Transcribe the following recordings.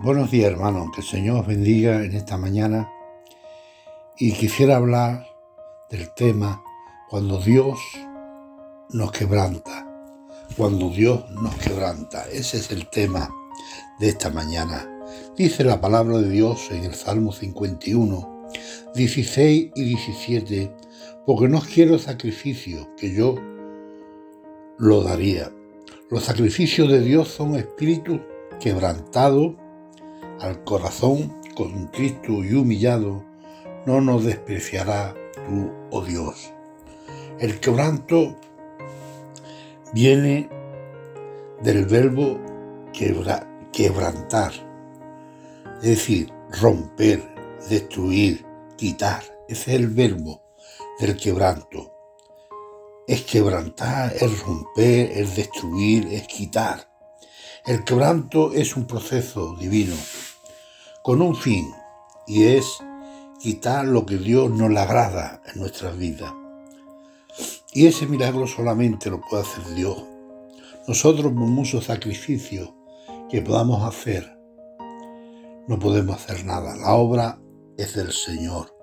Buenos días hermanos, que el Señor os bendiga en esta mañana y quisiera hablar del tema cuando Dios nos quebranta, cuando Dios nos quebranta. Ese es el tema de esta mañana. Dice la palabra de Dios en el Salmo 51, 16 y 17, porque no quiero sacrificio que yo lo daría. Los sacrificios de Dios son espíritus quebrantados al corazón con Cristo y humillado, no nos despreciará tú, oh Dios. El quebranto viene del verbo quebrantar, es decir, romper, destruir, quitar. Ese es el verbo del quebranto. Es quebrantar, es romper, es destruir, es quitar. El quebranto es un proceso divino con un fin y es quitar lo que Dios no le agrada en nuestras vidas. Y ese milagro solamente lo puede hacer Dios. Nosotros, por muchos sacrificios que podamos hacer, no podemos hacer nada. La obra es del Señor.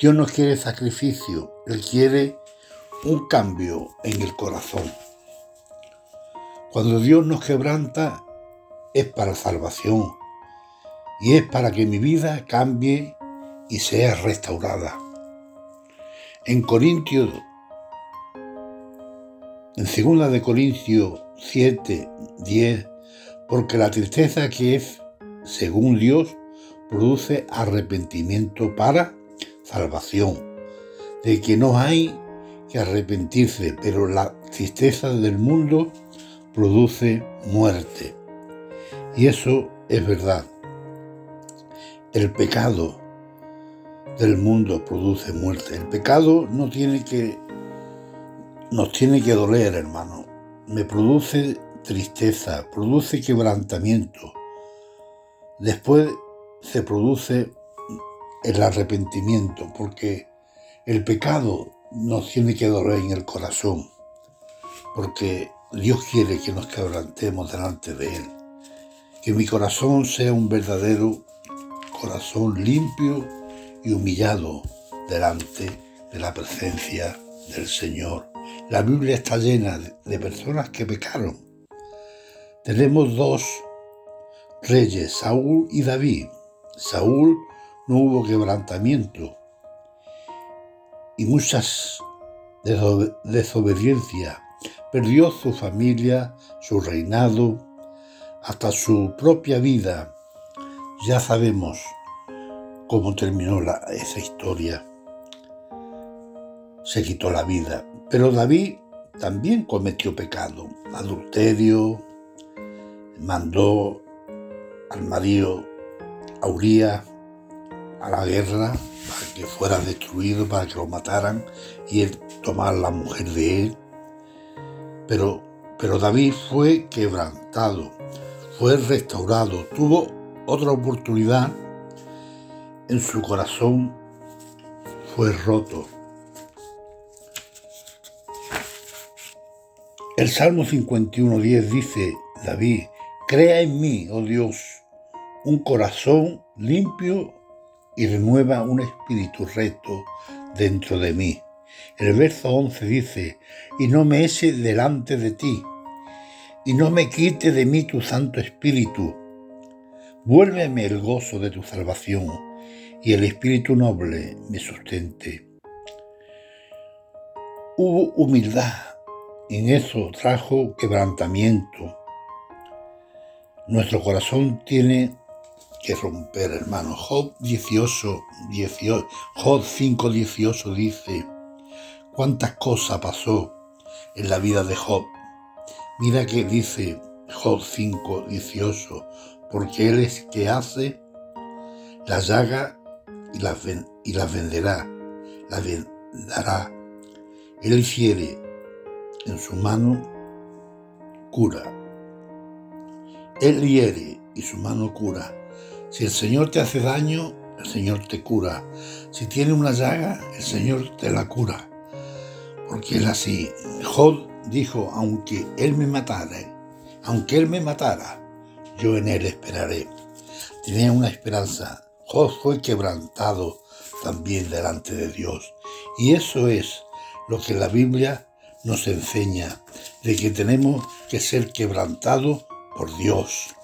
Dios no quiere sacrificio, Él quiere un cambio en el corazón. Cuando Dios nos quebranta es para salvación y es para que mi vida cambie y sea restaurada. En Corintios, en 2 de Corintios 7, 10, porque la tristeza que es según Dios produce arrepentimiento para salvación, de que no hay que arrepentirse, pero la tristeza del mundo produce muerte. Y eso es verdad. El pecado del mundo produce muerte. El pecado no tiene que nos tiene que doler, hermano. Me produce tristeza, produce quebrantamiento. Después se produce el arrepentimiento, porque el pecado nos tiene que doler en el corazón, porque Dios quiere que nos quebrantemos delante de Él. Que mi corazón sea un verdadero corazón limpio y humillado delante de la presencia del Señor. La Biblia está llena de personas que pecaron. Tenemos dos reyes, Saúl y David. Saúl no hubo quebrantamiento y muchas desobediencias. Perdió su familia, su reinado, hasta su propia vida ya sabemos cómo terminó esa historia. Se quitó la vida. Pero David también cometió pecado, adulterio, mandó al marido a a la guerra para que fuera destruido, para que lo mataran y él tomar la mujer de él. Pero David fue quebrantado, fue restaurado, tuvo otra oportunidad en su corazón fue roto. El Salmo 51.10 dice, David, crea en mí, oh Dios, un corazón limpio y renueva un espíritu recto dentro de mí. El verso 11 dice, y no me eche delante de ti, y no me quite de mí tu Santo Espíritu, Vuélveme el gozo de tu salvación y el espíritu noble me sustente. Hubo humildad, en eso trajo quebrantamiento. Nuestro corazón tiene que romper, hermano. Job 18, 18 Job 5, 18 dice, ¿cuántas cosas pasó en la vida de Job? Mira que dice Job 5, 18, porque Él es que hace la llaga y las, y venderá, las vendará. Él fiere en su mano cura. Él hiere y su mano cura. Si el Señor te hace daño, el Señor te cura. Si tiene una llaga, el Señor te la cura. Porque es así. Job dijo, aunque Él me matara, aunque Él me matara, yo en él esperaré. Tenía una esperanza. Job fue quebrantado también delante de Dios. Y eso es lo que la Biblia nos enseña, de que tenemos que ser quebrantados por Dios.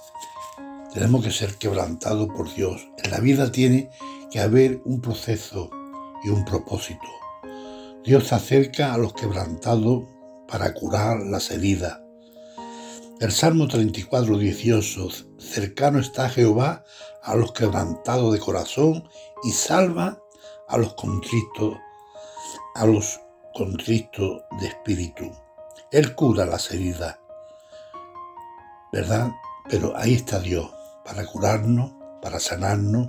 Tenemos que ser quebrantados por Dios. En la vida tiene que haber un proceso y un propósito. Dios acerca a los quebrantados para curar las heridas. El Salmo 34, 18, cercano está Jehová a los quebrantados de corazón y salva a los contritos, a los contritos de espíritu. Él cura las heridas, ¿verdad? Pero ahí está Dios, para curarnos, para sanarnos,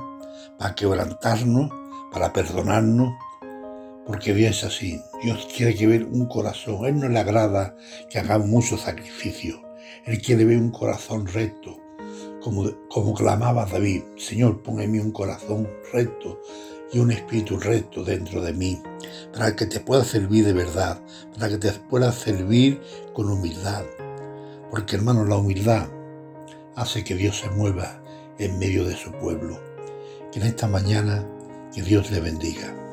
para quebrantarnos, para perdonarnos, porque Dios es así. Dios quiere que ver un corazón. Él no le agrada que hagamos mucho Él quiere ver un corazón recto, como, como clamaba David. Señor, mí un corazón recto y un espíritu recto dentro de mí, para que te pueda servir de verdad, para que te pueda servir con humildad. Porque hermano, la humildad hace que Dios se mueva en medio de su pueblo. Que en esta mañana, que Dios le bendiga.